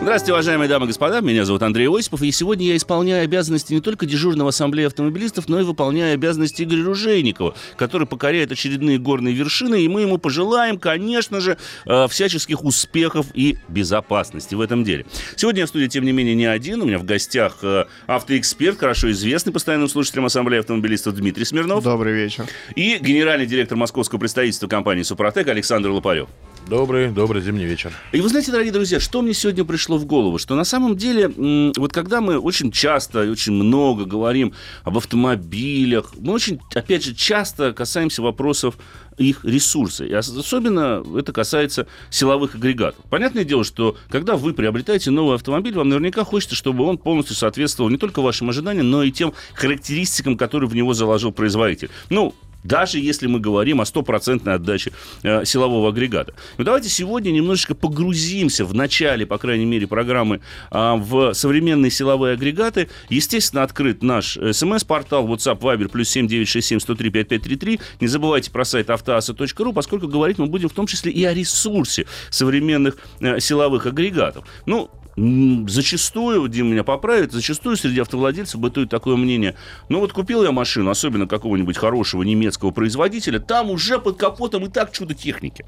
Здравствуйте, уважаемые дамы и господа. Меня зовут Андрей Осипов, и сегодня я исполняю обязанности не только дежурного ассамблеи автомобилистов, но и выполняю обязанности Игоря Ружейникова, который покоряет очередные горные вершины, и мы ему пожелаем, конечно же, э, всяческих успехов и безопасности в этом деле. Сегодня я в студии, тем не менее, не один. У меня в гостях э, автоэксперт, хорошо известный постоянным слушателям ассамблеи автомобилистов Дмитрий Смирнов. Добрый вечер. И генеральный директор московского представительства компании «Супротек» Александр Лопарев. Добрый, добрый зимний вечер. И вы знаете, дорогие друзья, что мне сегодня пришло в голову? Что на самом деле, вот когда мы очень часто очень много говорим об автомобилях, мы очень, опять же, часто касаемся вопросов их ресурса. И особенно это касается силовых агрегатов. Понятное дело, что когда вы приобретаете новый автомобиль, вам наверняка хочется, чтобы он полностью соответствовал не только вашим ожиданиям, но и тем характеристикам, которые в него заложил производитель. Ну, даже если мы говорим о стопроцентной отдаче э, силового агрегата. Но давайте сегодня немножечко погрузимся в начале, по крайней мере, программы э, в современные силовые агрегаты. Естественно, открыт наш смс-портал WhatsApp Viber плюс 7967 103 5533. Не забывайте про сайт автоаса.ру, поскольку говорить мы будем в том числе и о ресурсе современных э, силовых агрегатов. Ну, зачастую, Дим меня поправит, зачастую среди автовладельцев бытует такое мнение. Ну вот купил я машину, особенно какого-нибудь хорошего немецкого производителя, там уже под капотом и так чудо техники.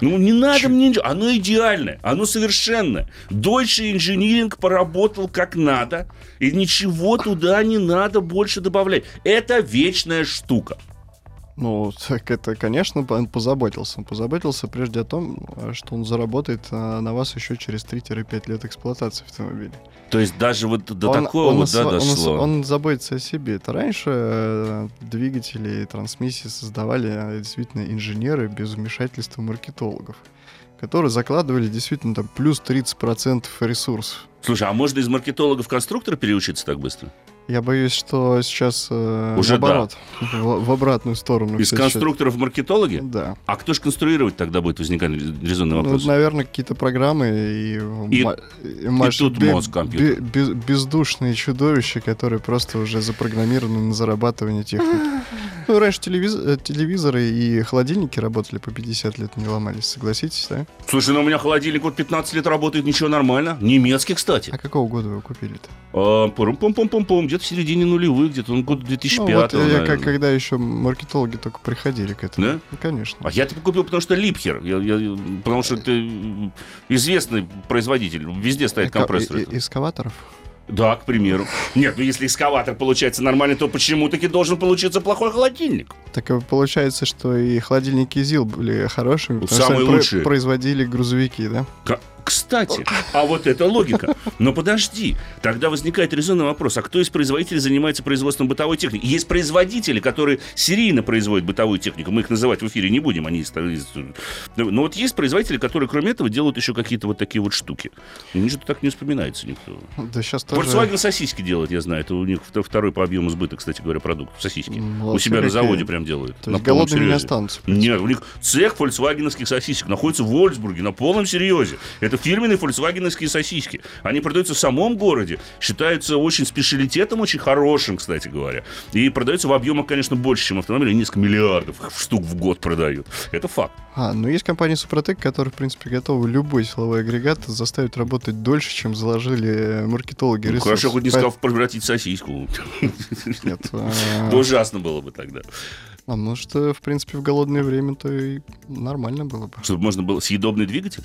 Ну не надо мне ничего, оно идеальное, оно совершенное. Дольше инжиниринг поработал как надо, и ничего туда не надо больше добавлять. Это вечная штука. Ну, так это, конечно, он позаботился. Он позаботился прежде о том, что он заработает а, на вас еще через 3-5 лет эксплуатации автомобиля. То есть даже вот до он, такого он, да, он, дошло? Он, он заботится о себе. Это раньше э, двигатели и трансмиссии создавали э, действительно инженеры без вмешательства маркетологов которые закладывали действительно там плюс 30% ресурсов. Слушай, а можно из маркетологов конструктора переучиться так быстро? Я боюсь, что сейчас э, Уже наоборот, да. в, в обратную сторону. Из конструкторов в маркетологи? Да. А кто же конструировать тогда будет возникать резонный ну, вопрос? Ну, наверное, какие-то программы и, и, и, и тут бе- мозг компьютер. Бе- бе- бездушные чудовища, которые просто уже запрограммированы на зарабатывание техники. Ну, раньше телевиз... Э, телевизоры и холодильники работали по 50 лет, не ломались, согласитесь, да? Слушай, ну у меня холодильник вот 15 лет работает, ничего нормально. Немецкий, кстати. А какого года вы его купили-то? А, пум-пум-пум-пум, где-то в середине нулевых, где-то он год 2005 ну, вот я, как, когда еще маркетологи только приходили к этому. Да? Ну, конечно. А я типа купил, потому что Липхер, я, я, потому что это известный производитель, везде стоит компрессор. И, и, эскаваторов? Да, к примеру. Нет, ну если экскаватор получается нормальный, то почему таки должен получиться плохой холодильник? Так получается, что и холодильники ЗИЛ были хорошими, потому Самые что лучшие. производили грузовики, да? Кстати, а вот это логика. Но подожди, тогда возникает резонный вопрос, а кто из производителей занимается производством бытовой техники? Есть производители, которые серийно производят бытовую технику, мы их называть в эфире не будем, они... Но вот есть производители, которые, кроме этого, делают еще какие-то вот такие вот штуки. Мне что-то так не вспоминается никто. Да сейчас тоже... Volkswagen сосиски делает, я знаю, это у них второй по объему сбыта, кстати говоря, продукт, сосиски. Молодцы у себя на заводе прям делают. То есть голодными не останутся. Нет, у них цех фольксвагеновских сосисек находится в Вольсбурге на полном серьезе. Это фирменные фольксвагеновские сосиски. Они продаются в самом городе, считаются очень специалитетом, очень хорошим, кстати говоря. И продаются в объемах, конечно, больше, чем автомобили. Несколько миллиардов штук в год продают. Это факт. А, ну есть компания Супротек, которая, в принципе, готова любой силовой агрегат заставить работать дольше, чем заложили маркетологи. Ну, хорошо, хоть не сказал превратить сосиску. Нет. А, ужасно было бы тогда. А может, в принципе, в голодное время то и нормально было бы. Чтобы можно было съедобный двигатель?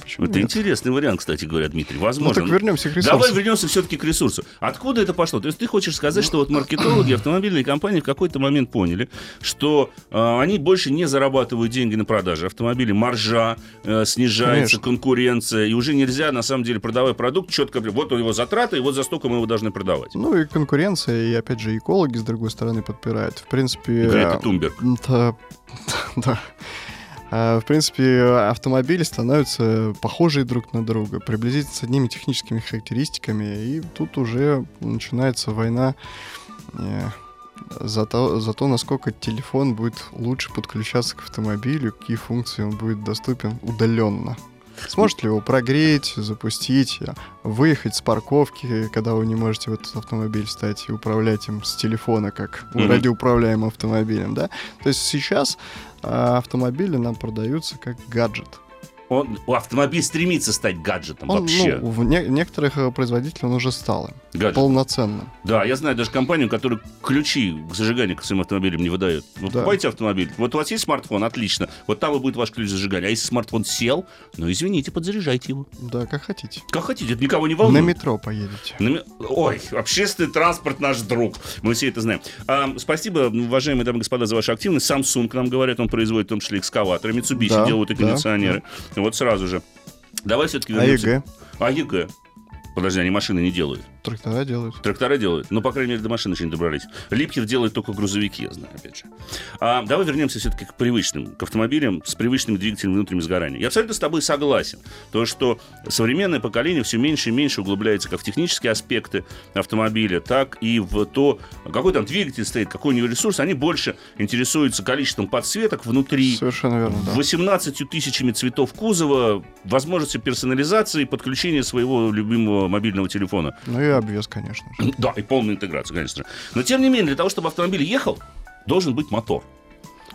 Почему это нет? интересный вариант, кстати говоря, Дмитрий. Возможно. Ну так вернемся к ресурсу. Давай вернемся все-таки к ресурсу. Откуда это пошло? То есть ты хочешь сказать, что вот маркетологи, автомобильные компании в какой-то момент поняли, что э, они больше не зарабатывают деньги на продаже автомобилей, маржа э, снижается, Конечно. конкуренция, и уже нельзя на самом деле продавать продукт четко. Вот у него затраты, и вот за столько мы его должны продавать. Ну и конкуренция, и опять же экологи с другой стороны подпирают. В принципе. Грета Тумберг. Да, да. А, в принципе, автомобили становятся похожие друг на друга, приблизительно с одними техническими характеристиками, и тут уже начинается война э, за то, за то, насколько телефон будет лучше подключаться к автомобилю, какие функции он будет доступен удаленно. Сможете ли его прогреть, запустить, выехать с парковки, когда вы не можете в этот автомобиль встать и управлять им с телефона, как Мгм. радиоуправляемым автомобилем, да? То есть сейчас а, автомобили нам продаются как гаджет. Он, автомобиль стремится стать гаджетом Он, вообще. ну, в не- некоторых э, производителей он уже стал им, полноценным. Да, я знаю даже компанию, которая ключи к зажиганию к своим автомобилям не выдает. Вы Да. покупаете автомобиль, вот у вас есть смартфон, отлично, вот там и будет ваш ключ зажигания. А если смартфон сел, ну извините, подзаряжайте его. Да, как хотите. Как хотите, это никого не На волнует. метро поедете. На Ой, общественный транспорт наш друг. Мы все это знаем. А, спасибо, уважаемые дамы и господа, за вашу активность. Samsung нам говорят, он производит в том числе экскаваторы. Mitsubishi Да, делают и да, кондиционеры. Вот сразу же. Давай все-таки А вернемся. ЕГЭ? А ЕГЭ? Подожди, они машины не делают. Трактора делают. Трактора делают. Ну, по крайней мере, до машины еще не добрались. Липкев делает только грузовики, я знаю, опять же. А, давай вернемся все-таки к привычным, к автомобилям с привычными двигателями внутреннего сгорания. Я абсолютно с тобой согласен. То, что современное поколение все меньше и меньше углубляется как в технические аспекты автомобиля, так и в то, какой там двигатель стоит, какой у него ресурс. Они больше интересуются количеством подсветок внутри, Совершенно верно, да. 18 тысячами цветов кузова, возможностью персонализации и подключения своего любимого мобильного телефона. Ну и обвес, конечно же. Да, и полная интеграция, конечно же. Но тем не менее, для того, чтобы автомобиль ехал, должен быть мотор.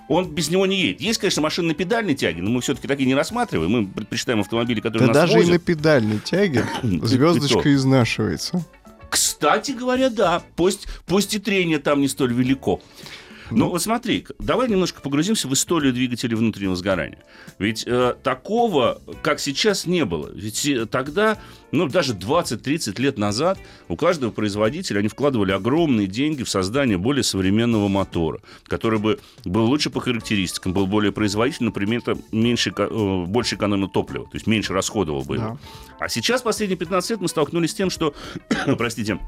Он без него не едет. Есть, конечно, машины на педальной тяге, но мы все-таки такие не рассматриваем. Мы предпочитаем автомобили, которые Да нас даже и возят. на педальной тяге И- и звездочка изнашивается. Кстати говоря, да. Пусть, пусть и трение там не столь велико. Ну, вот смотри, давай немножко погрузимся в историю двигателей внутреннего сгорания. Ведь э, такого, как сейчас, не было. Ведь э, тогда, ну, даже 20-30 лет назад у каждого производителя они вкладывали огромные деньги в создание более современного мотора, который бы был лучше по характеристикам, был более производительным, например, меньше, э, больше экономил топлива, то есть меньше расходовал бы его. Да. А сейчас, последние 15 лет, мы столкнулись с тем, что, простите,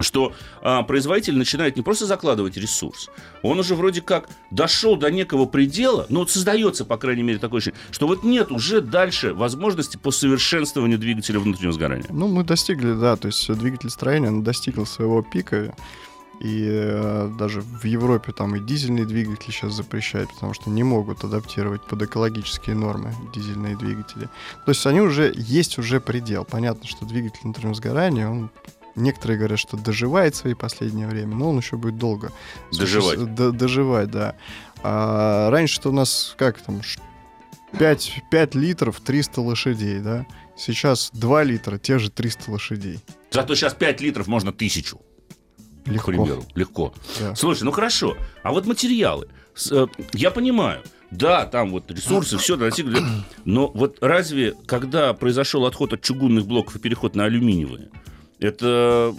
что а, производитель начинает не просто закладывать ресурс, он уже вроде как дошел до некого предела, ну вот создается, по крайней мере, такое ощущение, что вот нет уже дальше возможности по совершенствованию двигателя внутреннего сгорания. Ну, мы достигли, да, то есть двигатель строения он достигл своего пика, и э, даже в Европе там и дизельные двигатели сейчас запрещают, потому что не могут адаптировать под экологические нормы дизельные двигатели. То есть они уже, есть уже предел. Понятно, что двигатель внутреннего сгорания, он Некоторые говорят, что доживает свои последнее время, но он еще будет долго. Доживать. Д- доживать, да. А раньше-то у нас как там, 5, 5 литров 300 лошадей, да? Сейчас 2 литра, те же 300 лошадей. Зато сейчас 5 литров можно тысячу, к Легко. примеру. Легко. Да. Слушай, ну хорошо, а вот материалы. Э, Я понимаю, да, там вот ресурсы, все достигли. Но вот разве, когда произошел отход от чугунных блоков и переход на алюминиевые, это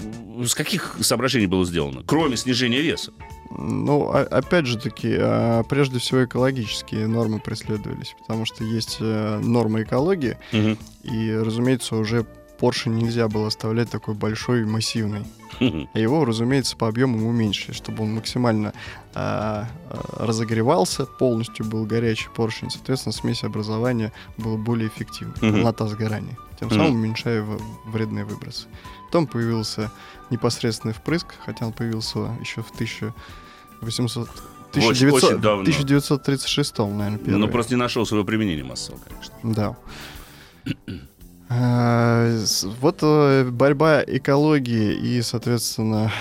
с каких соображений было сделано, кроме снижения веса? Ну, о- опять же таки, а, прежде всего экологические нормы преследовались, потому что есть э, нормы экологии, Мгм. и, разумеется, уже поршень нельзя было оставлять такой большой, массивный. Мгм. А его, разумеется, по объемам уменьшили, чтобы он максимально а, а, разогревался, полностью был горячий поршень, соответственно, смесь образования была более эффективной, Мгм. полнота сгорания, тем самым уменьшая в- вредные выбросы. Потом появился непосредственный впрыск, хотя он появился еще в 1800... Очень- 1900 очень давно. 1936, наверное, первый. Ну, просто не нашел своего применения массово, конечно. Да. С- Вот э, борьба экологии и, соответственно,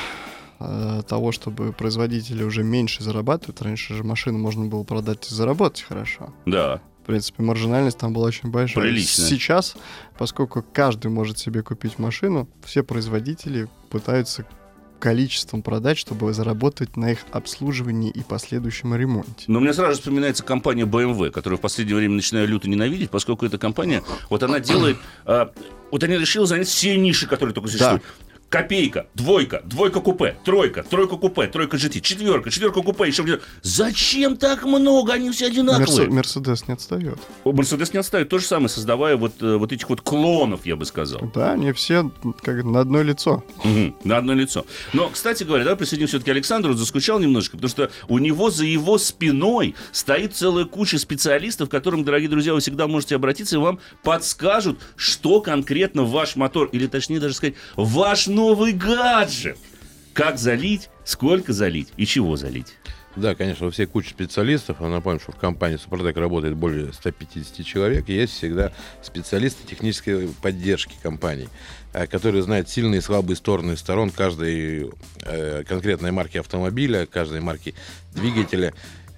э, того, чтобы производители уже меньше зарабатывают. Раньше же машину можно было продать и заработать хорошо. Да. В принципе, маржинальность там была очень большая. Приличная. Сейчас, поскольку каждый может себе купить машину, все производители пытаются количеством продать, чтобы заработать на их обслуживании и последующем ремонте. Но мне сразу вспоминается компания BMW, которую в последнее время начинаю люто ненавидеть, поскольку эта компания, вот она делает, а, вот она решила занять все ниши, которые только существуют. Копейка, двойка, двойка купе, тройка, тройка купе, тройка GT, четверка, четверка купе, еще где Зачем так много? Они все одинаковые. Мерсе- Мерседес не отстает. Мерседес не отставит то же самое, создавая вот, э, вот этих вот клонов, я бы сказал. Да, они все как на одно лицо. Мгм, на одно лицо. Но, кстати говоря, давай присоединим все-таки Александру, заскучал немножко, потому что у него за его спиной стоит целая куча специалистов, к которым, дорогие друзья, вы всегда можете обратиться, и вам подскажут, что конкретно ваш мотор, или точнее даже сказать, ваш новый гаджет. Как залить, сколько залить и чего залить. Да, конечно, у всех куча специалистов. Я напомню, что в компании Супротек работает более 150 человек. И есть всегда специалисты технической поддержки компаний, э, которые знают сильные и слабые стороны сторон каждой э, конкретной марки автомобиля, каждой марки двигателя.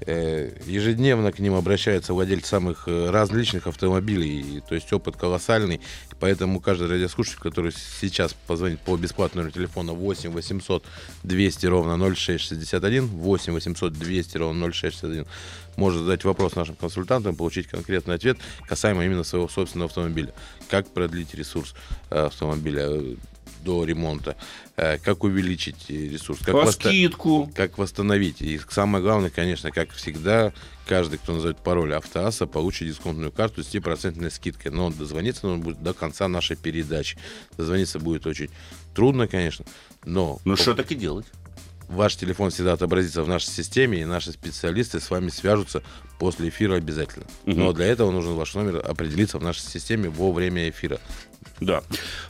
Э, ежедневно к ним обращаются владельцы самых э, различных автомобилей, то есть опыт колоссальный, поэтому каждый радиослушатель, который сейчас позвонит по бесплатному телефону 8 800 200 ровно 0661, 8 800 200 ровно 0661, может задать вопрос нашим консультантам, получить конкретный ответ касаемо именно своего собственного автомобиля. Как продлить ресурс э, автомобиля, до ремонта, э, как увеличить ресурс, как, По восста- скидку. как восстановить. И самое главное, конечно, как всегда, каждый, кто назовет пароль Автоаса, получит дисконтную карту с 10% скидкой. Но дозвониться нужно будет до конца нашей передачи. Дозвониться будет очень трудно, конечно, но... Ну, что так и делать? Ваш телефон всегда отобразится в нашей системе, и наши специалисты с вами свяжутся после эфира обязательно. Угу. Но для этого нужно ваш номер определиться в нашей системе во время эфира. Да.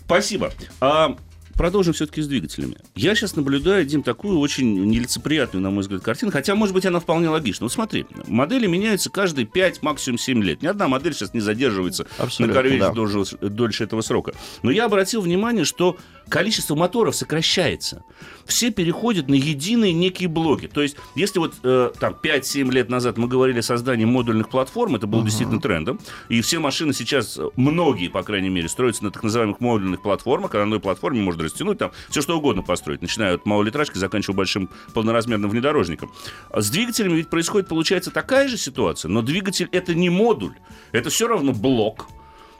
Спасибо. А, продолжим все-таки с двигателями. Я сейчас наблюдаю, Дим, такую очень нелицеприятную, на мой взгляд, картину, хотя, может быть, она вполне логична. Вот смотри, модели меняются каждые 5, максимум 7 лет. Ни одна модель сейчас не задерживается Абсолютно, на корвете да. дольше, дольше этого срока. Но я обратил внимание, что количество моторов сокращается. Все переходят на единые некие блоки. То есть, если вот э, там 5-7 лет назад мы говорили о создании модульных платформ, это было uh-huh. действительно трендом, и все машины сейчас, многие, по крайней мере, строятся на так называемых модульных платформах, когда на одной платформе можно растянуть там все что угодно построить, начиная от малолитражки, заканчивая большим полноразмерным внедорожником. А с двигателями ведь происходит, получается, такая же ситуация, но двигатель это не модуль, это все равно блок,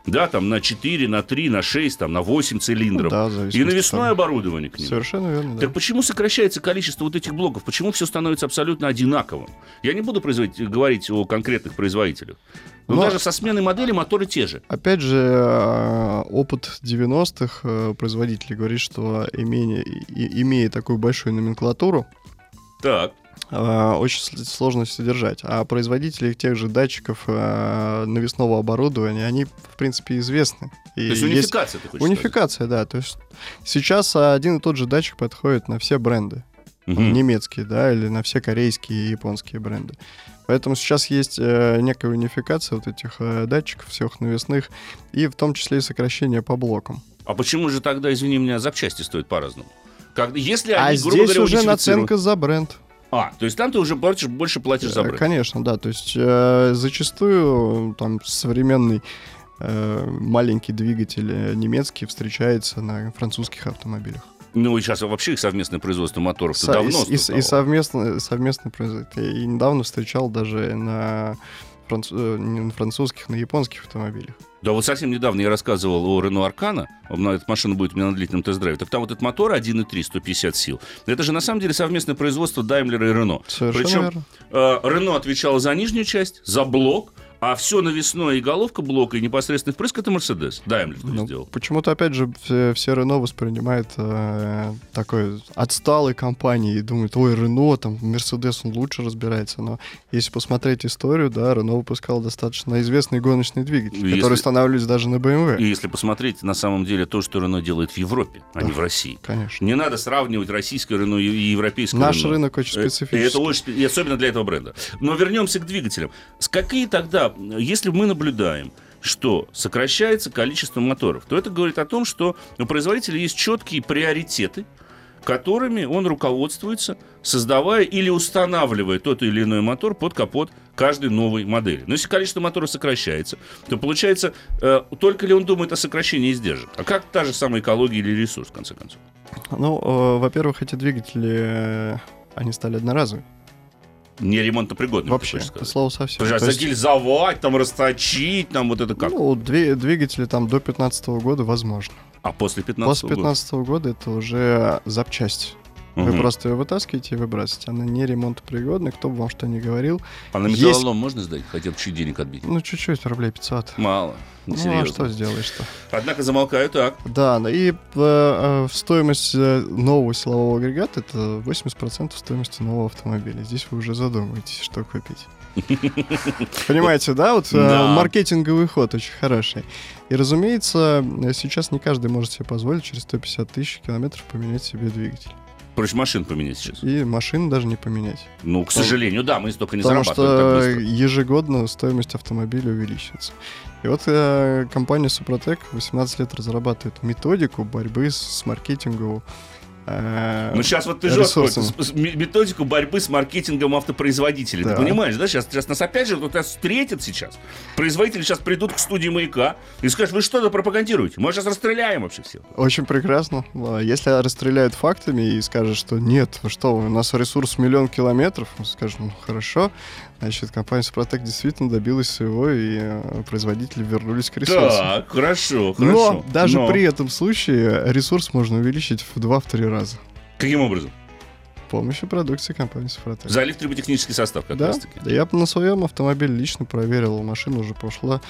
да, там на 4, на 3, на 6, там, на 8 цилиндров. Ну, да, и навесное там... оборудование к ним. Совершенно верно, да. Так почему сокращается количество вот этих блоков? Почему все становится абсолютно одинаковым? Я не буду говорить о конкретных производителях. Но, Но даже со сменой модели моторы те же. Опять же, э, опыт 90-х э, производителей говорит, что имея, имея такую большую номенклатуру, так. Э, очень сложно содержать. А производители тех же датчиков э, навесного оборудования, они, в принципе, известны. И то есть унификация, есть... ты хочешь Унификация, сказать? да. То есть сейчас один и тот же датчик подходит на все бренды. Угу. Немецкие, да, или на все корейские и японские бренды. Поэтому сейчас есть э, некая унификация вот этих э, датчиков, всех навесных, и в том числе и сокращение по блокам. А почему же тогда, извини меня, запчасти стоят по-разному? Как, если а они, а здесь говоря, уже наценка за бренд. А, то есть там ты уже платишь, больше платишь за бренд? Конечно, да. То есть э, зачастую там современный э, маленький двигатель э, немецкий встречается на французских автомобилях. Ну, и сейчас вообще их совместное производство моторов Со- давно И, и, и совместно, совместное производство. Я недавно встречал даже на, франц... Э, не на французских, на японских автомобилях. Да, вот совсем недавно я рассказывал о Renault Arcana, эта машина будет у меня на длительном тест-драйве, так там вот этот мотор 1.3, 150 сил. Это же на самом деле совместное производство Daimler и Renault. Совершенно Причем верно. Э, Renault отвечала за нижнюю часть, за блок, а все навесное и головка блока, и непосредственный впрыск это Мерседес. Даймлер ну, сделал. Почему-то, опять же, все, все Рено воспринимают э, такой отсталой компанией и думают, ой, Рено, там, Мерседес, он лучше разбирается. Но если посмотреть историю, да, Рено выпускал достаточно известный гоночный двигатель, если... который устанавливается даже на BMW. И если посмотреть, на самом деле, то, что Рено делает в Европе, а да, не в России. Конечно. Не надо сравнивать российское Рено и европейское Наш Рено. рынок очень э, специфический. И это очень, и особенно для этого бренда. Но вернемся к двигателям. С какие тогда если мы наблюдаем, что сокращается количество моторов, то это говорит о том, что у производителя есть четкие приоритеты, которыми он руководствуется, создавая или устанавливая тот или иной мотор под капот каждой новой модели. Но если количество моторов сокращается, то получается, э, только ли он думает о сокращении издержек? А как та же самая экология или ресурс, в конце концов? Ну, э, во-первых, эти двигатели, э, они стали одноразовыми не ремонтопригодным. Вообще, это слово совсем. Слушай, а загильзовать, там, расточить, там вот это как? Ну, двигатели там до 15 года возможно. А после 15 После 15 года? года это уже запчасть. Угу. Вы просто ее вытаскиваете и выбрасываете. Она не ремонтопригодная, кто бы вам что ни говорил. А на металлолом Есть... можно сдать? Хотя бы чуть денег отбить? Ну, чуть-чуть, рублей 500. Мало. Ну, а что сделаешь-то? Однако замолкаю так. Да, и э, э, стоимость э, нового силового агрегата это 80% стоимости нового автомобиля. Здесь вы уже задумываетесь, что купить. Понимаете, да? Вот да. маркетинговый ход очень хороший. И, разумеется, сейчас не каждый может себе позволить через 150 тысяч километров поменять себе двигатель. Проще машин поменять сейчас. И машин даже не поменять. Ну, к сожалению, да, мы столько не Потому зарабатываем так что ежегодно стоимость автомобиля увеличивается. И вот э, компания Супротек 18 лет разрабатывает методику борьбы с, с маркетингом. Э, Ну, сейчас вот ты жестко методику борьбы с маркетингом автопроизводителей. Да. Ты понимаешь, да? Сейчас, сейчас нас опять же вот нас встретят сейчас. Производители сейчас придут к студии маяка и скажут, вы что-то пропагандируете? Мы сейчас расстреляем вообще все. Очень прекрасно. А Если расстреляют фактами и скажут, что нет, вы что, у нас ресурс миллион километров, мы скажем, ну хорошо, значит, компания Супротек действительно добилась своего, и э, производители вернулись к ресурсам. Так, хорошо, хорошо. Но даже Но. при этом случае ресурс можно увеличить в 2-3 раза Каким образом? помощью продукции компании Супротек. Залив триботехнический состав как да, раз таки. да, я на своем автомобиле лично проверил, машина уже прошла,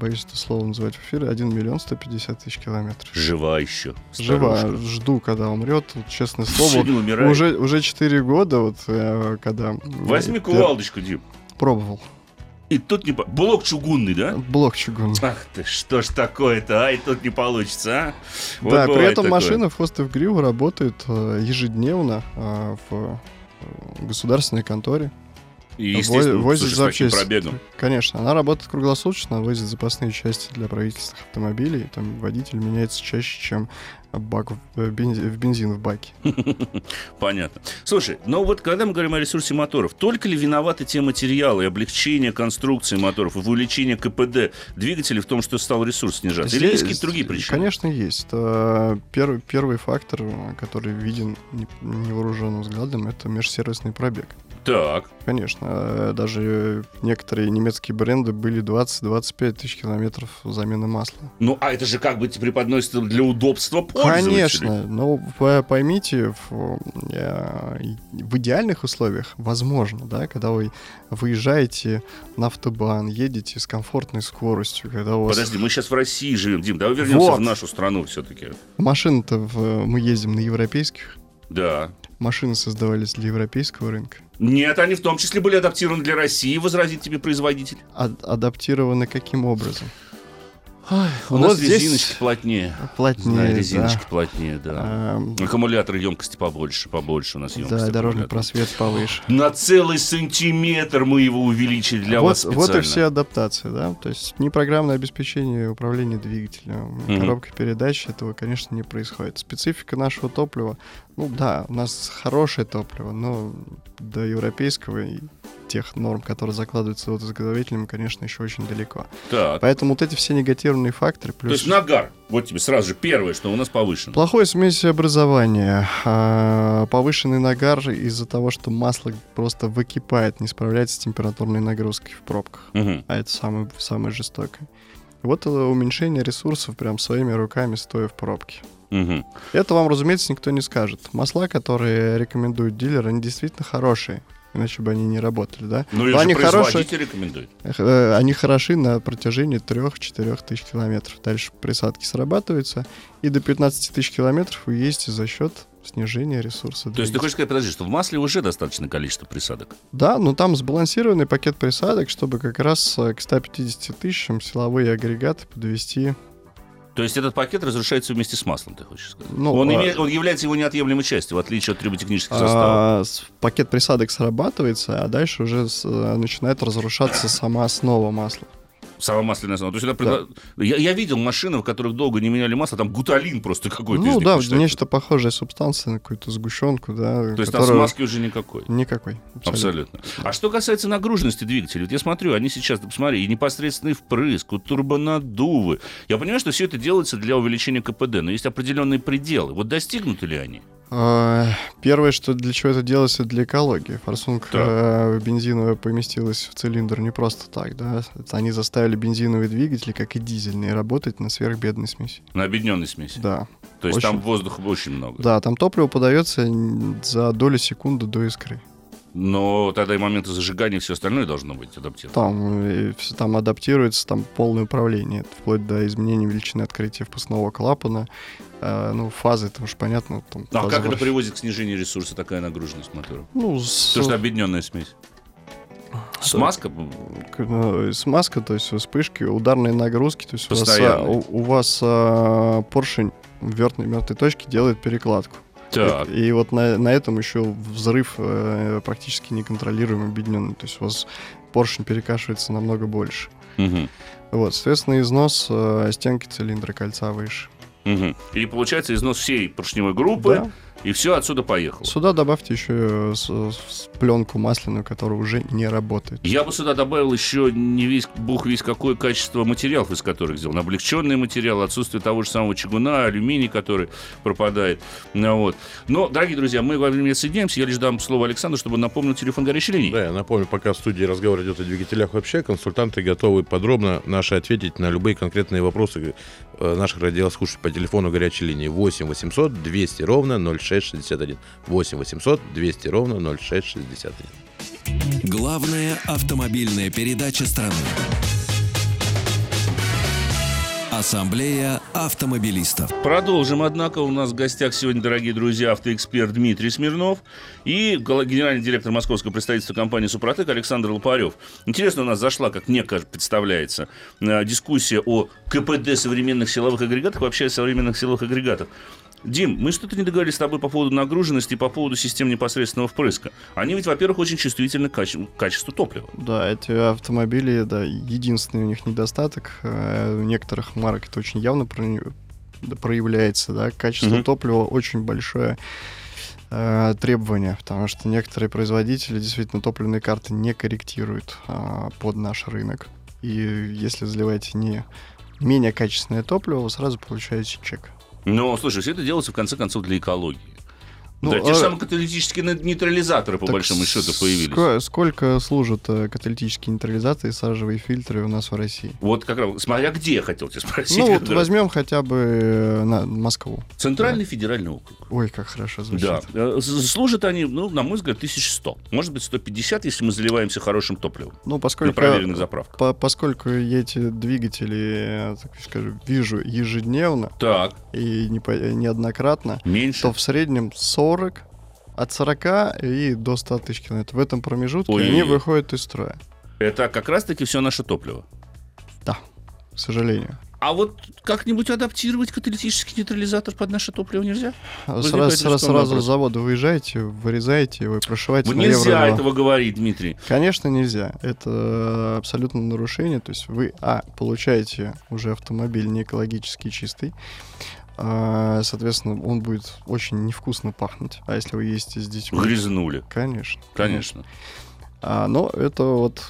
боюсь это слово называть в эфире, 1 миллион 150 тысяч километров. Жива еще. Жива, старушка. жду, когда умрет, вот, честное слово. не умирает. Уже, уже 4 года, вот, э, когда... Возьми я кувалдочку, Дим. Пробовал. И тут не... Блок чугунный, да? Блок чугунный. Ах ты, что ж такое-то, а? И тут не получится, а? Вот да, при этом такое. машина в Грил работает э, ежедневно э, в государственной конторе. И, естественно, Во- возит запчасти. пробегом. Конечно, она работает круглосуточно, возит запасные части для правительственных автомобилей. Там водитель меняется чаще, чем бак в, э, бензи- в бензин в баке. Понятно. Слушай, но вот когда мы говорим о ресурсе моторов, только ли виноваты те материалы и облегчение конструкции моторов, и увеличение КПД двигателей в том, что стал ресурс снижаться? Или есть какие-то другие причины? Конечно, есть. Э, Первый, первый фактор, который виден не- невооруженным взглядом, это межсервисный пробег. Так. Конечно, э, даже некоторые немецкие бренды были 20-25 тысяч километров замены масла. Ну, а это же как бы преподносится для удобства пользователя. Конечно, но п- поймите, в, э, в идеальных условиях возможно, да, когда вы выезжаете на автобан, едете с комфортной скоростью, когда у вас Подожди, мы сейчас в России живем, Дим, давай вернемся Вот. в нашу страну все-таки. машины-то в- мы ездим на европейских, Да. Машины создавались для европейского рынка, Нет, они в том числе были адаптированы для России, возразит тебе производитель. А- адаптированы каким образом? У Вот нас здесь резиночки плотнее. Плотнее, Да, да. резиночки плотнее, да. Эм, Аккумуляторы емкости побольше, побольше у нас емкости. да, дорожный просвет повыше. На целый сантиметр мы его увеличили для вот, вас специально. вот и все адаптации, да. То есть ни программное обеспечение управления двигателем, Мгм. коробка передач этого, конечно, не происходит. Специфика нашего топлива, ну да, у нас хорошее топливо, но до европейского и тех норм, которые закладываются вот изготовителем, конечно, еще очень далеко. Так. Поэтому вот эти все негативные факторы, То плюс есть нагар. Вот тебе сразу же первое, что у нас повышено. Плохое смесь образования, а, повышенный нагар из-за того, что масло просто выкипает, не справляется с температурной нагрузкой в пробках. Мгм. А это самое, самое жестокое. Вот это уменьшение ресурсов прям своими руками, стоя в пробке. Мгм. Это вам, разумеется, никто не скажет. Масла, которые рекомендуют дилеры, они действительно хорошие. Иначе бы они не работали, да? Ну, Но они хорошие, рекомендует. э, они хороши на протяжении 3-4 тысяч километров. Дальше присадки срабатываются, и до 15 тысяч километров вы ездите за счет снижения ресурса. То есть ты хочешь сказать, подожди, что в масле уже достаточное количество присадок? Да, но там сбалансированный пакет присадок, чтобы как раз э, к 150 тысячам силовые агрегаты подвести. То есть этот пакет разрушается вместе с маслом, ты хочешь сказать? Ну, он, а- име- он является его неотъемлемой частью, в отличие от триботехнических составов. А, пакет присадок срабатывается, а дальше уже с- э, начинает разрушаться сама основа масла. Сама масляная основа. То есть это предла- я, я видел машины, в которых долго не меняли масло, там гуталин просто какой-то. Ну да, почитается. нечто похожее субстанция на какую-то сгущенку, да. То есть там смазки уже никакой. Никакой. Абсолютно. А что касается нагруженности двигателя, вот я смотрю, они сейчас, посмотри, и непосредственный впрыск, вот турбонаддувы. Я понимаю, что все это делается для увеличения КПД, но есть определенные пределы. Вот достигнуты ли они? Первое, что для чего это делается, для экологии. Форсунка Так. э, бензиновая поместилась в цилиндр не просто так, да. Это они заставили бензиновые двигатели, как и дизельные, работать на сверхбедной смеси. На объединенной смеси. Да. То есть очень. там воздуха очень много. Да, там топливо подается за долю секунды до искры. Но тогда и моменты зажигания и все остальное должно быть адаптировано. Там, э, всё там адаптируется, там полное управление, вплоть до изменения величины открытия впускного клапана. Э, ну, фазы, это уж понятно. Там, А фаза как это приводит к снижению ресурса, такая нагруженность мотора? Ну, с- То, что объединенная смесь. Смазка? к- ну, смазка, то есть вспышки, ударные нагрузки, то есть у вас, а, у, у вас а, поршень в вертной мертвой точке делает перекладку. Так. И вот на, на этом еще взрыв э, практически неконтролируемый, объединенный. То есть у вас поршень перекашивается намного больше. Мгм. Вот, соответственно, износ э, стенки цилиндра кольца выше. Мгм. И получается износ всей поршневой группы, Да. И все отсюда поехало. Сюда добавьте еще пленку масляную, которая уже не работает. Я бы сюда добавил еще не весь, бог весь какое качество материалов, из которых сделан. Облегченный материал, отсутствие того же самого чугуна, алюминий, который пропадает. Ну, вот. Но, дорогие друзья, мы во время соединяемся. Я лишь дам слово Александру, чтобы напомнил телефон горячей линии. Да, я напомню, пока в студии разговор идет о двигателях вообще, консультанты готовы подробно наши ответить на любые конкретные вопросы э, наших радиослушателей по телефону горячей линии 8 800 200 ровно 0661. 8 800 200 ровно 0661. Главная автомобильная передача страны. Ассамблея автомобилистов. Продолжим, однако, у нас в гостях сегодня, дорогие друзья, автоэксперт Дмитрий Смирнов и генеральный директор московского представительства компании «Супротек» Александр Лопарев. Интересно, у нас зашла, как мне кажется, представляется, э, дискуссия о КПД современных силовых агрегатов, вообще о современных силовых агрегатах. Дим, мы что-то не договорились с тобой по поводу нагруженности и по поводу систем непосредственного впрыска. Они ведь, во-первых, очень чувствительны к каче- качеству топлива. Да, эти автомобили, да, единственный у них недостаток. э, У некоторых марок это очень явно проявляется, да, качество Мгм. топлива очень большое э, требование, потому что некоторые производители действительно топливные карты не корректируют а, под наш рынок. И если заливаете не менее качественное топливо, вы сразу получаете чек. Но, слушай, все это делается, в конце концов, для экологии. Ну, да, те а- же самые каталитические ней- нейтрализаторы, по большому счету, появились. Сколько служат э, каталитические нейтрализаторы и сажевые фильтры у нас в России? Вот как раз, смотря где, я хотел тебя спросить. Ну, вот Да. возьмем хотя бы э, на Москву. Центральный федеральный округ. Ой, как хорошо звучит. Да. Э, Служат они, ну, на мой взгляд, 1100. Может быть, 150, если мы заливаемся хорошим топливом. Ну, На поскольку, проверенных заправках. по- поскольку я эти двигатели, так скажем, вижу ежедневно Так, и неоднократно, меньше. то в среднем 40, от 40 и до 100 тысяч километров. В этом промежутке Ой-ой-ой. они выходят из строя. Это как раз-таки все наше топливо. Да, к сожалению. А вот как-нибудь адаптировать каталитический нейтрализатор под наше топливо нельзя? Сразу, Возникает сразу, сразу с завода выезжаете, вырезаете его и прошиваете Вот на нельзя евро этого говорить, Дмитрий. Конечно, нельзя. Это абсолютно нарушение. То есть вы, а, получаете уже автомобиль не экологически чистый. А, соответственно, он будет очень невкусно пахнуть. А если вы ездите с детьми... Грязнули. Конечно. Конечно. А, но это вот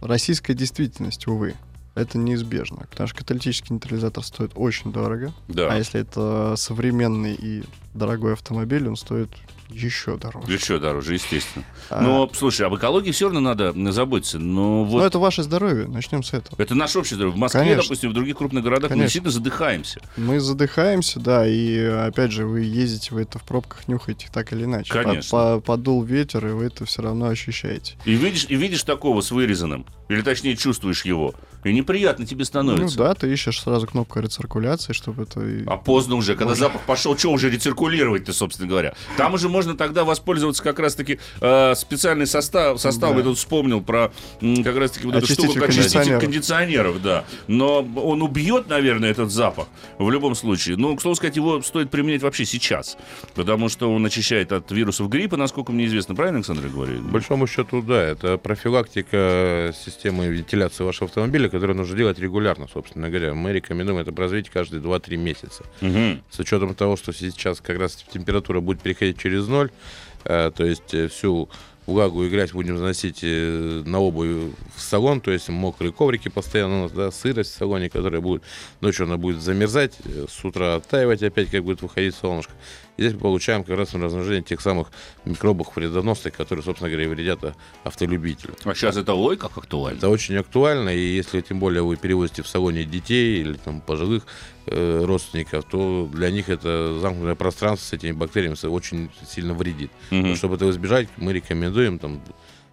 российская действительность, увы. Это неизбежно. Потому что каталитический нейтрализатор стоит очень дорого. Да. А если это современный и дорогой автомобиль, он стоит еще дороже. Еще дороже, естественно. А, Но, слушай, об экологии все равно надо заботиться. Но вот Но это ваше здоровье. Начнем с этого. Это наше общее здоровье. В Москве, Конечно. допустим, в других крупных городах мы Конечно. действительно задыхаемся. Мы задыхаемся, да, и опять же, вы ездите, вы это в пробках нюхаете так или иначе. Конечно. по- подул ветер, и вы это все равно ощущаете. И видишь, и видишь такого с вырезанным, или точнее чувствуешь его, и неприятно тебе Ну становится. да, ты ищешь сразу кнопку рециркуляции, чтобы это... А поздно уже, когда запах пошел, что уже рециркулировать-то, собственно говоря. Там уже можно тогда воспользоваться как раз-таки э, специальный состав. Состав, Да. я тут вспомнил про как раз-таки вот эту Очиститель штуку, очиститель кондиционеров. кондиционеров, да. Но он убьет, наверное, этот запах в любом случае. Но, к слову сказать, его стоит применять вообще сейчас, потому что он очищает от вирусов гриппа, насколько мне известно. Правильно, Александр я говорю? По большому счету, да, это профилактика системы вентиляции вашего автомобиля, которую нужно делать регулярно, собственно говоря. Мы рекомендуем это производить каждые 2-3 месяца. Мгм. С учетом того, что сейчас как раз температура будет переходить через ноль, э, то есть э, всю влагу и грязь будем заносить э, на обувь в салон, то есть мокрые коврики постоянно, у нас, да, сырость в салоне, которая будет, ночью она будет замерзать, э, с утра оттаивать опять, как будет выходить солнышко. И здесь мы получаем как раз размножение тех самых микробов вредоносных, которые, собственно говоря, вредят а, автолюбителю. А сейчас это ой, как актуально. Это очень актуально, и если тем более вы перевозите в салоне детей или там пожилых э, родственников, то для них это замкнутое пространство с этими бактериями очень сильно вредит. Но чтобы этого избежать, мы рекомендуем там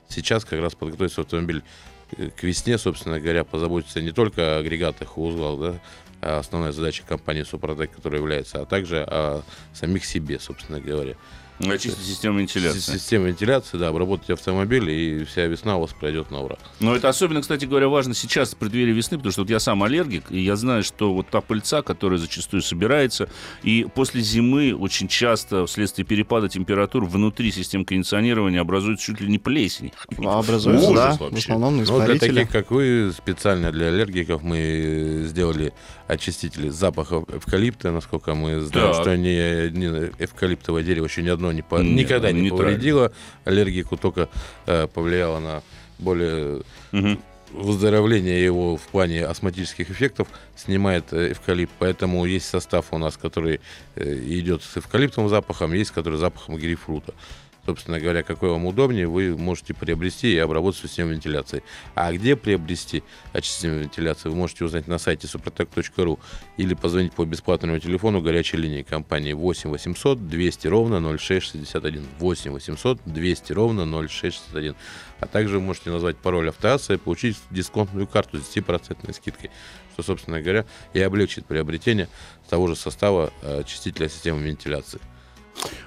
сейчас как раз подготовить автомобиль э, к весне, собственно говоря, позаботиться не только о агрегатах и узлах, да, основная задача компании Супротек, которая является, а также о самих себе, собственно говоря. Очистить систему вентиляции. Система вентиляции, да, обработать автомобиль, и вся весна у вас пройдет на ура. Но это особенно, кстати говоря, важно сейчас, в преддверии весны, потому что вот я сам аллергик, и я знаю, что вот та пыльца, которая зачастую собирается, и после зимы очень часто вследствие перепада температур внутри систем кондиционирования образуется чуть ли не плесень. Образуется, Ужас да, вообще. в основном Ну, для таких, как вы, специально для аллергиков мы сделали очистители запахов эвкалипта, насколько мы знаем, Так. что ни, ни эвкалиптовое дерево еще ни одно не по- Нет, никогда не нейтрально. повредило аллергику, только э, повлияло на более Мгм. выздоровление его в плане астматических эффектов снимает э, эвкалипт. Поэтому есть состав у нас, который э, идет с эвкалиптовым запахом, есть который с запахом грейпфрута. Собственно говоря, какой вам удобнее, вы можете приобрести и обработать систему вентиляции. А где приобрести очиститель вентиляции, вы можете узнать на сайте suprotec.ru или позвонить по бесплатному телефону горячей линии компании 8 800 200 ровно 0661. 8 800 200 ровно 0661. А также вы можете назвать пароль автоасса и получить дисконтную карту с 10% скидкой, что, собственно говоря, и облегчит приобретение того же состава э, очистителя системы вентиляции.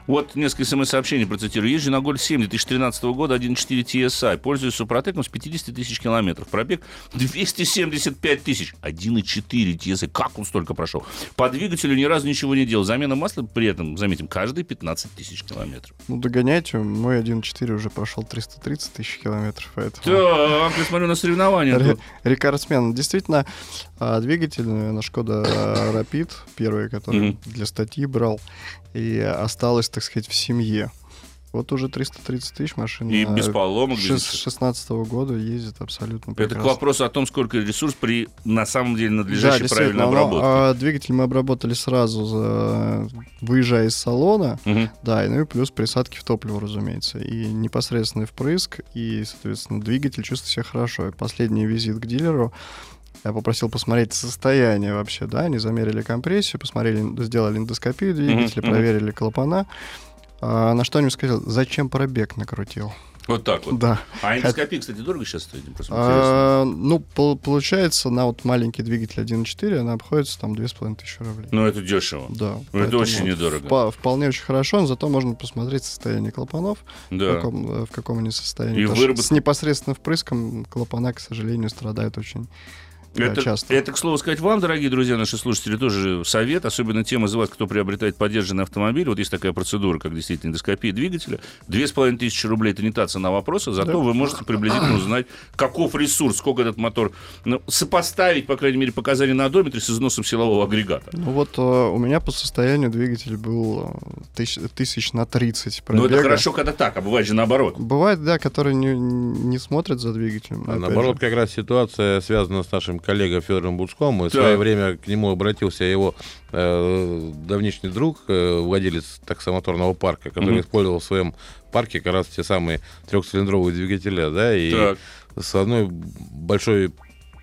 Вот несколько смс-сообщений процитирую. Езжу на Голь 7 2013 года 1.4 TSI. Пользуюсь Супротеком с 50 тысяч километров. Пробег 275 тысяч. 1.4 TSI. Как он столько прошел? По двигателю ни разу ничего не делал. Замена масла при этом, заметим, каждые 15 тысяч километров. Ну, догоняйте, мой 1.4 уже прошел 330 тысяч километров, поэтому... Так, я смотрю на соревнования. Рекордсмен. Действительно, а, двигатель на Шкода Rapid, первый, который для статьи брал, и осталось, так сказать, в семье. Вот уже 330 тысяч машин. И без поломок, ничего. 16 года ездит абсолютно Это к прекрасно. вопросу о том, сколько ресурс при на самом деле Да, надлежащей действительно, правильной но, обработке. а, двигатель мы обработали сразу, за, выезжая из салона. Мгм. Да, и ну и плюс присадки в топливо, разумеется. И непосредственный впрыск, и, соответственно, двигатель чувствует себя хорошо. И последний визит к дилеру я попросил посмотреть состояние вообще, да, они замерили компрессию, посмотрели, сделали эндоскопию двигателя, мгм. проверили клапана. А, на что они сказали, зачем пробег накрутил? Вот так вот. Да. А эндоскопия, кстати, дорого сейчас стоит? Просто. А, ну, пол- получается, на вот маленький двигатель 1.4 она обходится там 2500 рублей. Ну, это дешево. Да. Ну, это очень недорого. впа- вполне очень хорошо, но зато можно посмотреть состояние клапанов, в, Да. каком, э, в каком они состоянии. И выработка- С непосредственным впрыском клапана, к сожалению, страдают очень Это, часто. это, к слову сказать, вам, дорогие друзья, наши слушатели, тоже совет, особенно тем из вас, кто приобретает поддержанный автомобиль. Вот есть такая процедура, как действительно эндоскопия двигателя. Две с половиной тысячи рублей это не та цена вопроса, зато Да. вы можете приблизительно узнать, каков ресурс, сколько этот мотор, ну, сопоставить, по крайней мере, показания на одометре с износом силового агрегата. Ну вот э, у меня по состоянию двигатель был э, тысяч, тысяч на 30 Но Ну, это пробега. хорошо, когда так, а бывает же наоборот. Бывает, да, которые не, не смотрят за двигателем. А наоборот, же. как раз ситуация связана с нашим коллегой Федором Буцком. Мы в Так. свое время к нему обратился его э, давнишний друг, э, владелец таксомоторного парка, который Мгм. использовал в своем парке как раз те самые трехцилиндровые двигателя, да, и Так. с одной большой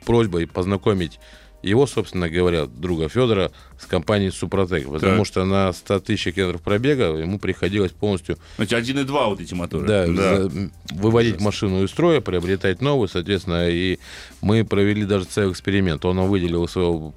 просьбой познакомить его, собственно говоря, друга Федора с компанией Супротек, потому Так. что на 100 тысяч километров пробега ему приходилось полностью Знаете, 1,2 вот эти моторы. да, за- выводить Ужасно. машину из строя, приобретать новую, соответственно, и мы провели даже целый эксперимент. Он выделил своего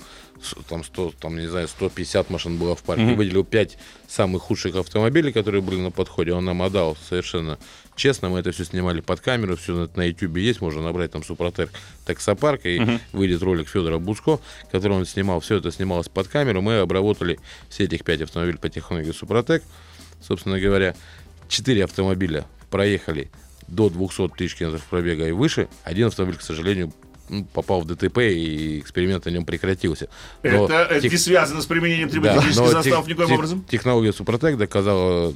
там 100, там, не знаю, 150 машин было в парке, Мгм. выделил 5 самых худших автомобилей, которые были на подходе, он нам отдал совершенно честно, мы это все снимали под камеру, все на, на YouTube есть, можно набрать там Супротек таксопарк, и Мгм. выйдет ролик Федора Буско, который он снимал, все это снималось под камеру, мы обработали все этих 5 автомобилей по технологии Супротек, собственно говоря, 4 автомобиля проехали до 200 тысяч километров пробега и выше. Один автомобиль, к сожалению, попал в ДТП, и эксперимент на нем прекратился. Но Это, это тех- не связано с применением да, триботехнических но заставов тех- никоим тех- образом? Технология Супротек доказала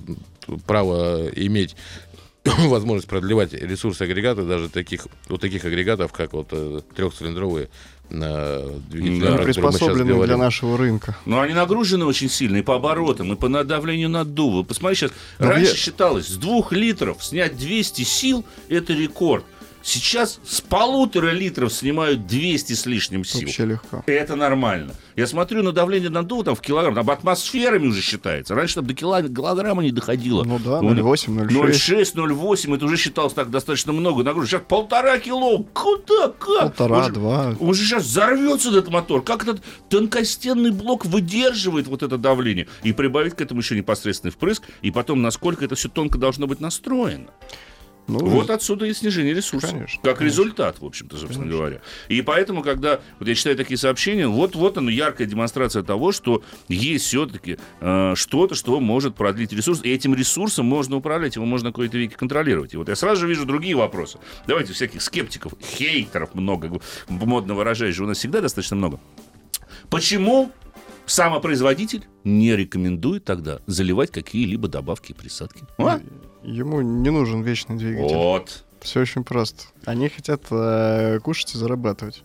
право иметь возможность продлевать ресурсы агрегата, даже таких, вот таких агрегатов, как вот э, трехцилиндровые на двигателя, Да. о которых мы сейчас приспособлены для нашего рынка. Но они нагружены очень сильно и по оборотам, и по давлению наддува. Посмотри сейчас, Но раньше я- считалось, с двух литров снять 200 сил – это рекорд. Сейчас с полутора литров снимают 200 с лишним сил. Вообще легко. Это нормально. Я смотрю на давление наддува там в килограмм, там атмосферами уже считается. Раньше там до килограмма не доходило. Ну да, Вот 0,8, 0,6. 0,6, 0,8, это уже считалось так достаточно много нагрузки. Сейчас полтора кило. Куда, как? Полтора, Он же- два. Он же сейчас взорвется, этот мотор. Как этот тонкостенный блок выдерживает вот это давление? И прибавить к этому еще непосредственный впрыск, и потом, насколько это все тонко должно быть настроено. Ну, Вот отсюда и снижение ресурсов. Конечно, как конечно. результат, в общем-то, собственно говоря. И поэтому, когда вот я читаю такие сообщения, вот, вот оно, яркая демонстрация того, что есть все-таки э, что-то, что может продлить ресурс. И этим ресурсом можно управлять, его можно какой-то веки контролировать. И вот я сразу же вижу другие вопросы. Давайте всяких скептиков, хейтеров много, модно выражаясь же у нас всегда достаточно много. Почему самопроизводитель не рекомендует тогда заливать какие-либо добавки и присадки? А? Ему не нужен вечный двигатель. Вот. Все очень просто. Они хотят э, кушать и зарабатывать.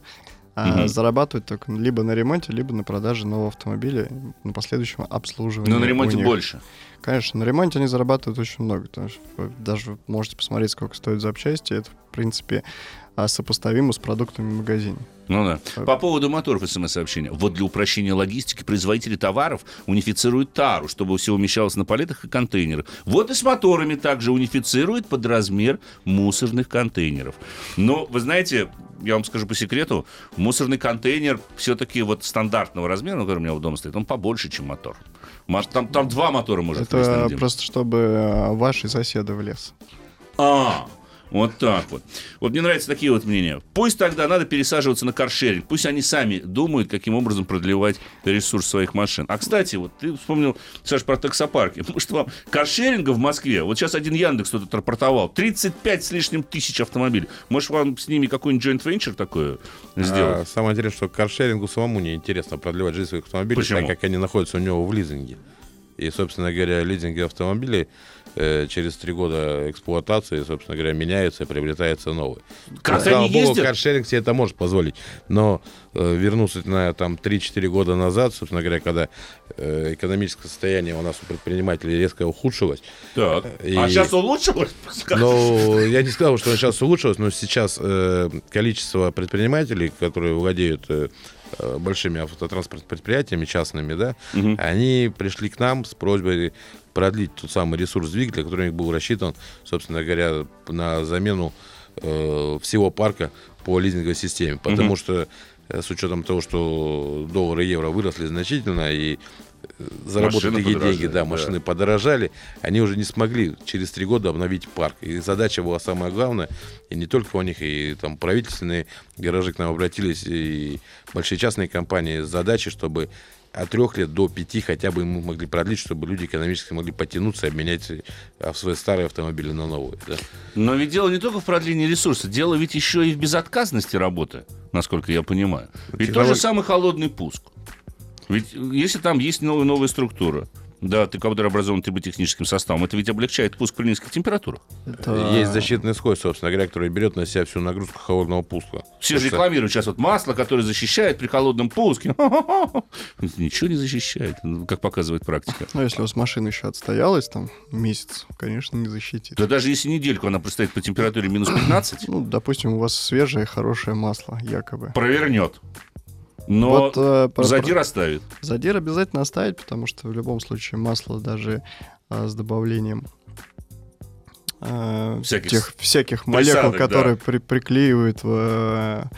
А Мгм. зарабатывать только либо на ремонте, либо на продаже нового автомобиля, на последующем обслуживании. Но на у ремонте больше. Конечно, на ремонте они зарабатывают очень много. Потому что даже можете посмотреть, сколько стоят запчасти. Это, в принципе, а, сопоставимо с продуктами в магазине. Ну да. По поводу моторов смс-сообщения. Вот для упрощения логистики производители товаров унифицируют тару, чтобы все умещалось на палетах и контейнерах. Вот и с моторами также унифицируют под размер мусорных контейнеров. Но, вы знаете, я вам скажу по секрету, мусорный контейнер все-таки вот стандартного размера, который у меня в дома стоит, он побольше, чем мотор. Мо- Там, там два мотора может Это просто чтобы э, ваши соседы в лес. А, вот так вот. Вот мне нравятся такие вот мнения. Пусть тогда надо пересаживаться на каршеринг. Пусть они сами думают, каким образом продлевать ресурс своих машин. А, кстати, вот ты вспомнил, Саш, про таксопарки. Может, вам каршеринга в Москве, вот сейчас один Яндекс кто-то рапортовал, 35 с лишним тысяч автомобилей. Может, вам с ними какой-нибудь joint venture такое А, сделать? самое интересное, что каршерингу самому неинтересно продлевать жизнь своих автомобилей, Почему? так как они находятся у него в лизинге. И, собственно говоря, лизинги автомобилей э, через три года эксплуатации, собственно говоря, меняются и приобретается новый. Как Слава они богу, ездят? каршеринг себе это может позволить. Но э, вернуться на там 3-4 года назад, собственно говоря, когда э, экономическое состояние у нас у предпринимателей резко ухудшилось, Так. и- А сейчас улучшилось? но я не сказал, что сейчас улучшилось, но сейчас э, количество предпринимателей, которые владеют э, э, большими автотранспортными предприятиями частными, да, Мгм. они пришли к нам с просьбой продлить тот самый ресурс двигателя, который у них был рассчитан, собственно говоря, на замену э, всего парка по лизинговой системе. Потому что э, с учетом того, что доллар и евро выросли значительно, и заработать Машины такие подорожали, деньги, да, да. машины подорожали, они уже не смогли через три года обновить парк. И задача была самая главная, и не только у них, и там правительственные гаражи к нам обратились, и большие частные компании с задачей, чтобы от трех лет до пяти хотя бы мы могли продлить, чтобы люди экономически могли потянуться и обменять э, свои старые автомобили на новые. да. Но ведь дело не только в продлении ресурса, дело ведь еще и в безотказности работы, насколько я понимаю. Ведь Технолог- тот же самый холодный пуск. Ведь если там есть новая, новая структура, да, ты который образован триботехническим составом, это ведь облегчает пуск при низких температурах. Это- Есть защитный слой, собственно говоря, который берет на себя всю нагрузку холодного пуска. Все же рекламируют сейчас вот масло, которое защищает при холодном пуске. Ничего не защищает, ну, как показывает практика. Ну, если у вас машина еще отстоялась там месяц, конечно, не защитит. Да даже если недельку она простоит по температуре минус 15, Ну, допустим, у вас свежее, хорошее масло, якобы. провернет. Но Вот, э, про- задир оставит. Задир обязательно оставить, потому что в любом случае масло даже а, с добавлением а, Всяких тех, всяких молекул, которые при- приклеивают в,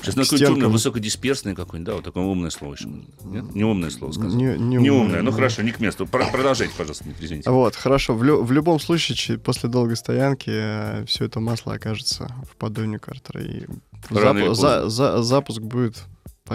Сейчас к на какое-нибудь умное, стенкам. высокодисперсный какой-нибудь, да, вот такое умное слово еще. Нет? Не умное слово сказал. Не, не Не умное, умное, ну да. хорошо, не к месту. Про- Продолжайте, пожалуйста, Дмитрий, извините. Вот, хорошо. В, лю- в любом случае, после долгой стоянки все это масло окажется в поддоне картера. И запу- за- за- запуск будет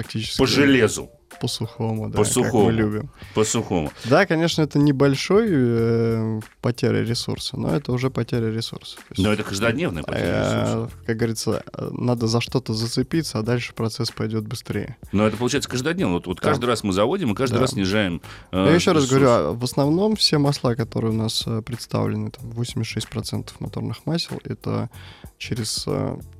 фактически. По железу, по сухому, да, По как мы любим. по сухому. Да, конечно, это небольшой э, потеря ресурса, но это уже потеря ресурса. Есть, Но это каждодневная потеря э, как говорится, э, надо за что-то зацепиться, а дальше процесс пойдет быстрее. Но это получается каждодневно. Вот, вот Да. каждый раз мы заводим, и каждый Да. раз снижаем. э, Я еще раз ресурс. говорю, а в основном все масла, которые у нас э, представлены, там 86% моторных масел, это через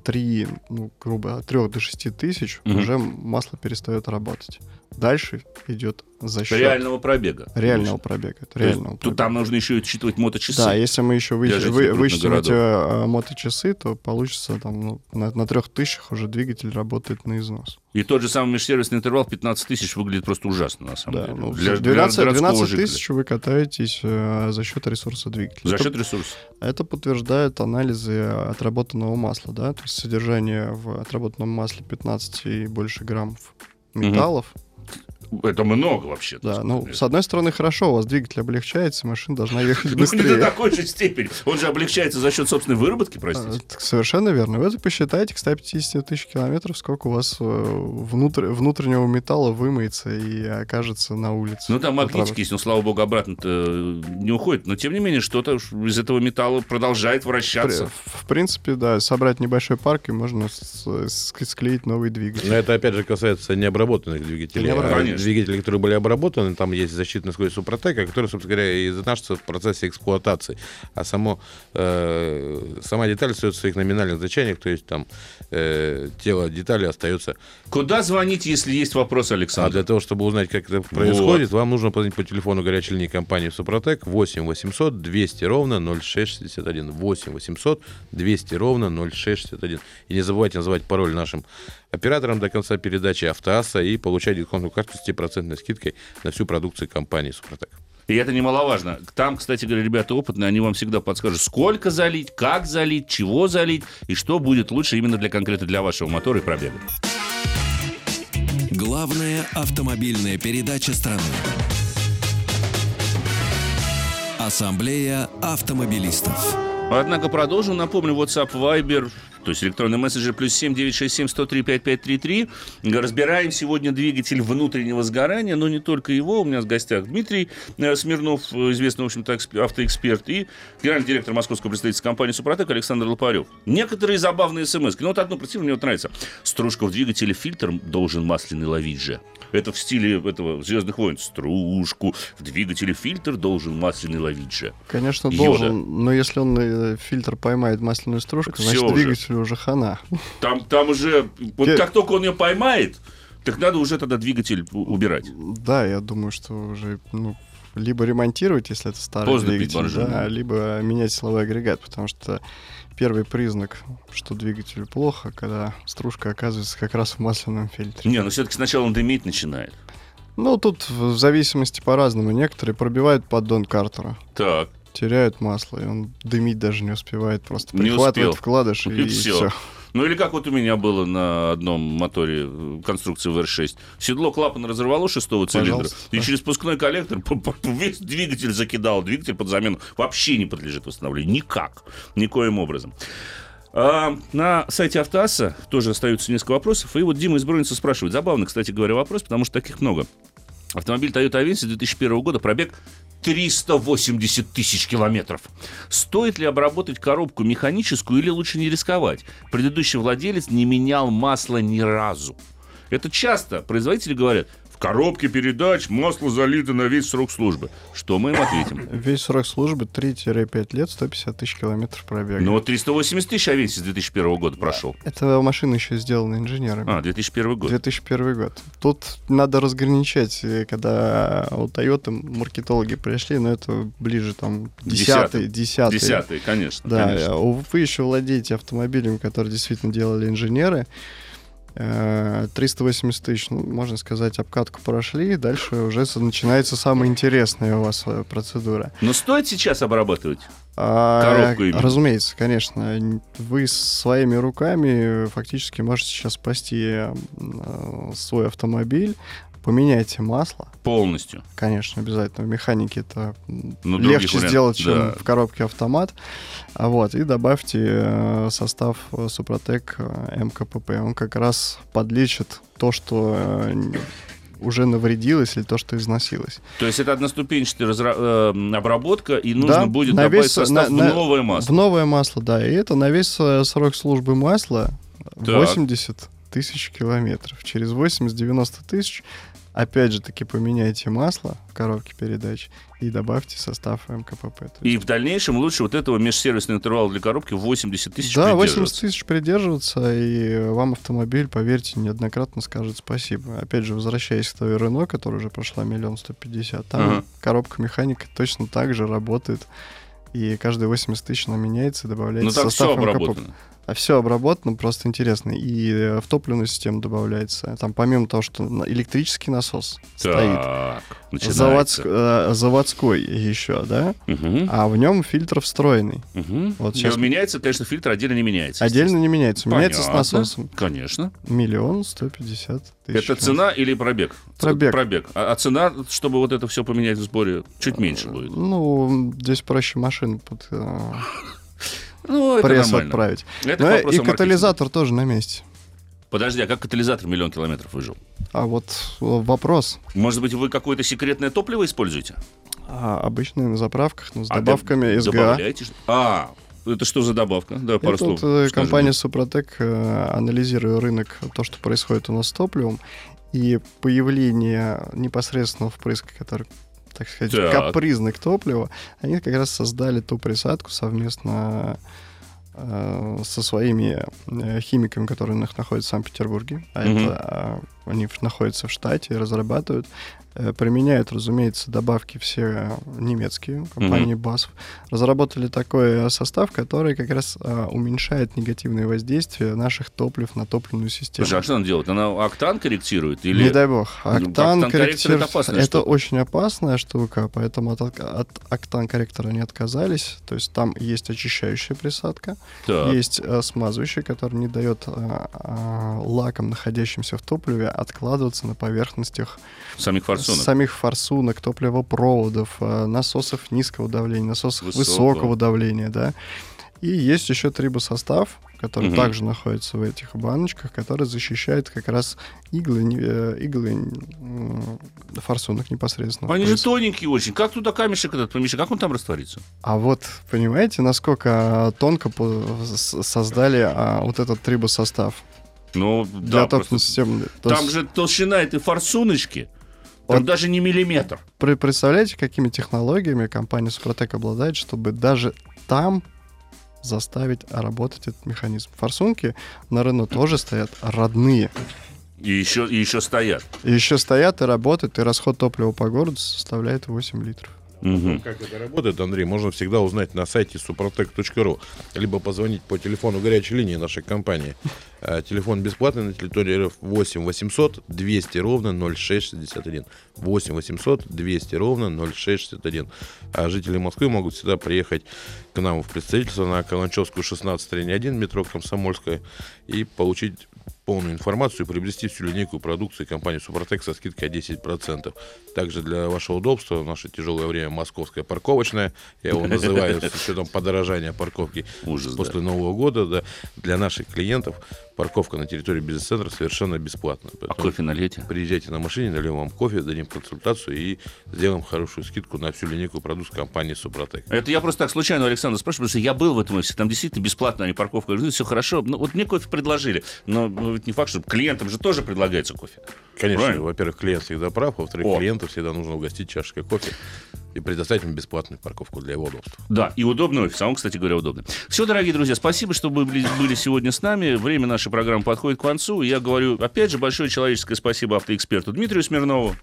3, ну, грубо, от 3 до 6 тысяч Мгм. уже масло перестает работать. Дальше идет за счет Реального пробега. реального пробега. Это То есть реального Тут пробега. там нужно еще учитывать моточасы. Да, если мы еще для выч- вы- вычтем эти э, моточасы, то получится там ну, на, на трех тысячах уже двигатель работает на износ. И тот же самый межсервисный интервал 15 тысяч выглядит просто ужасно, на самом Да, деле. ну, Для- для 12, городского 12 жителя. тысяч вы катаетесь э, за счет ресурса двигателя. За Это- счет ресурсов. Это подтверждают анализы отработанного масла, да, то есть содержание в отработанном масле 15 и больше граммов металлов. out. Это много вообще. Да, ну, с одной стороны, хорошо, у вас двигатель облегчается, машина должна ехать Ну, не до быстрее. такой же степени. Он же облегчается за счет собственной выработки, А, простите. так Совершенно верно. Вы это посчитайте к 150 тысяч километров, сколько у вас э, внутр- внутреннего металла вымоется и окажется на улице. Ну, там магнитики есть, но, слава богу, обратно-то не уходит. Но, тем не менее, что-то из этого металла продолжает вращаться. В принципе, да, собрать небольшой парк и можно склеить новый двигатель. Но это, опять же, касается необработанных двигателей. Необработанных. А Конечно. двигатели, которые были обработаны, там есть защитный слой Супротека, который, собственно говоря, и изнашивается в процессе эксплуатации. А само, э, сама деталь остается в своих номинальных значениях, то есть там э, тело детали остается. Куда звонить, если есть вопрос, А Александр? для того, чтобы узнать, как это происходит, вам нужно позвонить по телефону горячей линии компании Супротек 8 800 200 ровно 0661. 8 800 200 ровно 0661. И не забывайте называть пароль нашим операторам до конца передачи Автоасса и получать дисконтную карту с 10% скидкой на всю продукцию компании Супротек. И это немаловажно. Там, кстати говоря, ребята опытные, они вам всегда подскажут, сколько залить, как залить, чего залить, и что будет лучше именно для конкретно для вашего мотора и пробега. Главная автомобильная передача страны. Ассамблея автомобилистов. Однако продолжим. Напомню, WhatsApp, Viber, то есть электронный мессенджер плюс 7 967 103 5533. Разбираем сегодня двигатель внутреннего сгорания, но не только его. У меня в гостях Дмитрий э, Смирнов, э, известный, в общем-то, эксп- автоэксперт, и генеральный директор московского представительства компании «Супротек» Александр Лопарев. Некоторые забавные смс Ну, вот одну противно мне вот нравится. Стружка в двигателе фильтр должен масляный ловить же. Это в стиле этого «Звездных войн». Стружку в двигателе фильтр должен масляный ловить же. Конечно, Йода. должен, но если он э, фильтр поймает масляную стружку, Всё значит уже. Уже хана. Там, там уже, вот как только он ее поймает, так надо уже тогда двигатель убирать. Да, я думаю, что уже ну, либо ремонтировать, если это старый Поздно двигатель, да, либо менять силовой агрегат, потому что первый признак, что двигателю плохо, когда стружка оказывается как раз в масляном фильтре. Не, ну все-таки сначала он дымить начинает. Ну, тут в зависимости по-разному. Некоторые пробивают поддон картера, Так, теряют масло, и он дымить даже не успевает, просто Не прихватывает успел. вкладыш и, И всё. все. ну или как вот у меня было на одном моторе э, конструкции VR6. Седло клапан разорвало шестого цилиндра, Пожалуйста, и да. через спускной коллектор весь двигатель закидал. Двигатель под замену вообще не подлежит восстановлению. Никак. Никоим образом. А, на сайте Автоасса тоже остаются несколько вопросов. И вот Дима из Бронницы спрашивает. Забавно, кстати говоря, вопрос, потому что таких много. Автомобиль Toyota Avensis 2001 года, пробег 380 тысяч километров. Стоит ли обработать коробку механическую или лучше не рисковать? Предыдущий владелец не менял масло ни разу. Это часто производители говорят, в коробке передач масло залито на весь срок службы. Что мы им ответим? Весь срок службы 3-5 лет, 150 тысяч километров пробега. Ну вот 380 тысяч Avensis 2001 года прошел. Это машина еще сделана инженерами. А, 2001 год. 2001 год. Тут надо разграничать, э, когда у Toyota маркетологи пришли, но это ближе там Десятый. десятый, десятый. Десятый, конечно. Да, конечно. э, вы еще владеете автомобилем, который действительно делали инженеры. Э, 380 тысяч, ну, можно сказать, обкатку прошли, дальше уже начинается самая интересная у вас э, процедура. Но стоит сейчас обрабатывать? А, Коробку именно. Разумеется, конечно. Вы своими руками фактически можете сейчас спасти э, свой автомобиль. Поменяйте масло. Полностью. Конечно, обязательно. В механике это Ну, легче вариантов, сделать, чем да. в коробке автомат. А вот, и добавьте э, состав э, Супротек э, МКПП. Он как раз подлечит то, что уже навредилось или то, что износилось. То есть это одноступенчатая разра- э, обработка, и нужно Да, будет на добавить весь- состав на- в на- новое масло. В новое масло, да. И это на весь срок службы масла Так. 80 тысяч километров. Через 80-90 тысяч Опять же таки поменяйте масло в коробке передач и добавьте состав МКПП. И в дальнейшем лучше вот этого межсервисного интервала для коробки 80 тысяч да, 80 придерживаться. тысяч придерживаться, и вам автомобиль, поверьте, неоднократно скажет спасибо. Опять же, возвращаясь к той Рено, которая уже прошла миллион сто пятьдесят, там Ага. коробка механика точно так же работает. И каждые 80 тысяч она меняется и добавляется Ну все состав МКПП. обработано. А все обработано, просто интересно. И э, в топливную систему добавляется. Там помимо того, что электрический насос стоит, Так, начинается. заводск- э, заводской еще, да, Мгм, а в нем фильтр встроенный. мгм. Вот И сейчас- меняется, конечно, фильтр отдельно не меняется. Отдельно не меняется. Меняется с Понятно. насосом. Конечно. Миллион сто пятьдесят тысяч. Это цена или пробег? Пробег. Пробег. А, а цена, чтобы вот это все поменять в сборе, чуть меньше будет. Ну, здесь проще машину под э, Ну, это пресс нормально. отправить. Это Ну, к и катализатор тоже на месте. Подожди, а как катализатор миллион километров выжил? А вот э, вопрос. Может быть, вы какое-то секретное топливо используете? А обычно на заправках, но с А добавками доб- СГА. Добавляете? А, это что за добавка? Да, пару слов. вот, э, компания. Супротек, э, анализируя рынок, то, что происходит у нас с топливом, и появление непосредственного впрыска, который, так сказать, Так. капризный к топливу, они как раз создали ту присадку совместно э, со своими э, химиками, которые находятся в Санкт-Петербурге, а Мгм. это а, они находятся в штате и разрабатывают, применяют, разумеется, добавки все э, немецкие компании BASF, разработали такой э, состав, который как раз э, уменьшает негативное воздействие наших топлив на топливную систему. Слушай, а что она делает? Она октан корректирует? Или... Не дай бог. Ну, Октан это корректирует. опасная Это штука. очень опасная штука, поэтому от, от октан корректора не отказались. То есть там есть очищающая присадка, Так. есть э, смазывающая, которая не дает э, э, лакам, находящимся в топливе, откладываться на поверхностях Самих форсунок. Самих форсунок, топливопроводов, э, насосов низкого давления, насосов Высокого. высокого, давления, да. И есть еще трибосостав, который Мгм. также находится в этих баночках, который защищает как раз иглы, э, иглы форсунок непосредственно. Они же тоненькие очень. Как туда камешек этот помещать? Как он там растворится? А вот понимаете, насколько тонко создали а, вот этот трибосостав Ну, для да, топливной просто системы? То Там же толщина этой форсуночки, там Вот. даже не миллиметр. Представляете, какими технологиями компания Супротек обладает, чтобы даже там заставить работать этот механизм. Форсунки на Рено тоже стоят родные. И еще, и еще стоят. И еще стоят и работают, и расход топлива по городу составляет 8 литров. Мгм. Как это работает, Андрей, можно всегда узнать на сайте suprotec.ru, либо позвонить по телефону горячей линии нашей компании. Э, Телефон бесплатный на территории РФ 8 800 200 ровно 0661. 8 800 200 ровно 0661. А жители Москвы могут всегда приехать к нам в представительство на Каланчевскую 16 1 метро Комсомольская и получить полную информацию и приобрести всю линейку продукции компании Супротек со скидкой 10%. Также для вашего удобства в наше тяжелое время московская парковочная, я его называю с учетом подорожания парковки Ужас, да. после Нового года, да, для наших клиентов парковка на территории бизнес-центра совершенно бесплатна. А кофе налейте? Приезжайте на машине, нальем вам кофе, дадим консультацию и сделаем хорошую скидку на всю линейку продуктов компании Супротек. Это я просто так случайно у Александра спрашиваю, потому что я был в этом офисе, там действительно бесплатная парковка. Я говорю, все хорошо. Ну, вот мне кофе предложили, но ну, ведь не факт, что клиентам же тоже предлагается кофе. Конечно, во-первых, клиент всегда прав, во-вторых, клиенту всегда нужно угостить чашкой кофе и предоставить ему бесплатную парковку для его удобства. Да, и удобный офис, а он, кстати говоря, удобный. Все, дорогие друзья, спасибо, что вы были, сегодня с нами. Время нашей программы подходит к концу. Я говорю, опять же, большое человеческое спасибо автоэксперту Дмитрию Смирнову.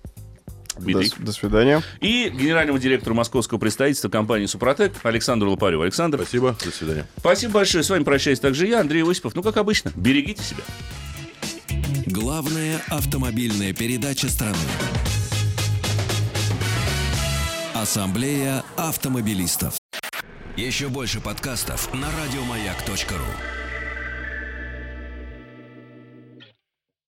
До, Дмитрий. с- до свидания. И генеральному директору московского представительства компании «Супротек» Александру Лопареву. Александр, Спасибо, до свидания. спасибо большое. С вами прощаюсь также я, Андрей Осипов. Ну, как обычно, берегите себя. Главная автомобильная передача страны. Ассамблея автомобилистов. Еще больше подкастов на радиомаяк.ру.